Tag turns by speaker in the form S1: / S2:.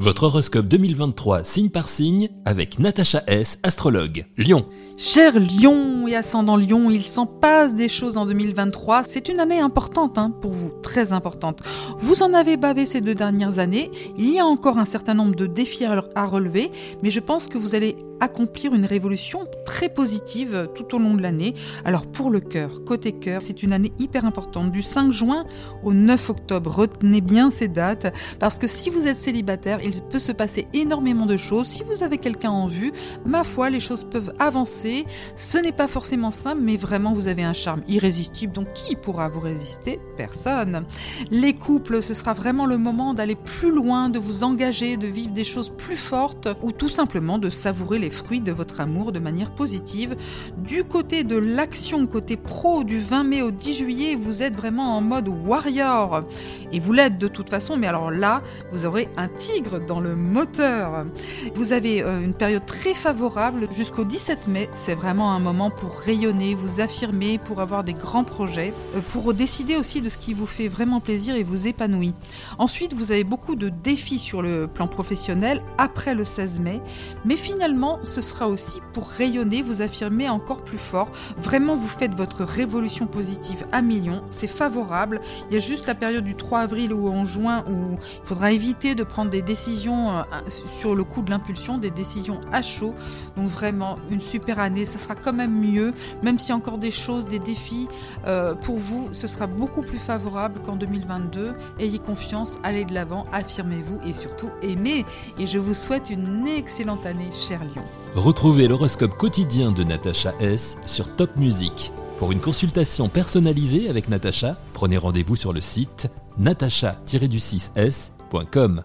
S1: Votre horoscope 2023 signe par signe avec Natacha S, astrologue. Lyon.
S2: Cher Lion et ascendant Lion, il s'en passe des choses en 2023. C'est une année importante hein, pour vous, très importante. Vous en avez bavé ces deux dernières années. Il y a encore un certain nombre de défis à relever, mais je pense que vous allez accomplir une révolution très positive tout au long de l'année. Alors pour le cœur, côté cœur, c'est une année hyper importante, du 5 juin au 9 octobre. Retenez bien ces dates, parce que si vous êtes célibataire, il peut se passer énormément de choses. Si vous avez quelqu'un en vue, ma foi, les choses peuvent avancer. Ce n'est pas forcément simple, mais vraiment, vous avez un charme irrésistible. Donc, qui pourra vous résister? Personne. Les couples, ce sera vraiment le moment d'aller plus loin, de vous engager, de vivre des choses plus fortes, ou tout simplement de savourer les fruits de votre amour de manière positive. Du côté de l'action, côté pro, du 20 mai au 10 juillet, vous êtes vraiment en mode warrior. Et vous l'êtes de toute façon, mais alors là, vous aurez un tigre dans le moteur. Vous avez euh, une période très favorable jusqu'au 17 mai. C'est vraiment un moment pour rayonner, vous affirmer, pour avoir des grands projets, euh, pour décider aussi de ce qui vous fait vraiment plaisir et vous épanouit. Ensuite, vous avez beaucoup de défis sur le plan professionnel après le 16 mai, mais finalement, ce sera aussi pour rayonner, vous affirmer encore plus fort. Vraiment, vous faites votre révolution positive à millions. C'est favorable. Il y a juste la période du 3 avril ou en juin où il faudra éviter de prendre des décisions euh, sur le coup de l'impulsion, des décisions à chaud. Donc vraiment une super année, ça sera quand même mieux, même a encore des choses, des défis euh, pour vous, ce sera beaucoup plus favorable qu'en 2022. Ayez confiance, allez de l'avant, affirmez-vous et surtout aimez. Et je vous souhaite une excellente année, cher Lyon.
S1: Retrouvez l'horoscope quotidien de Natacha S sur Top Music. Pour une consultation personnalisée avec Natacha, prenez rendez-vous sur le site natacha-du6s.com.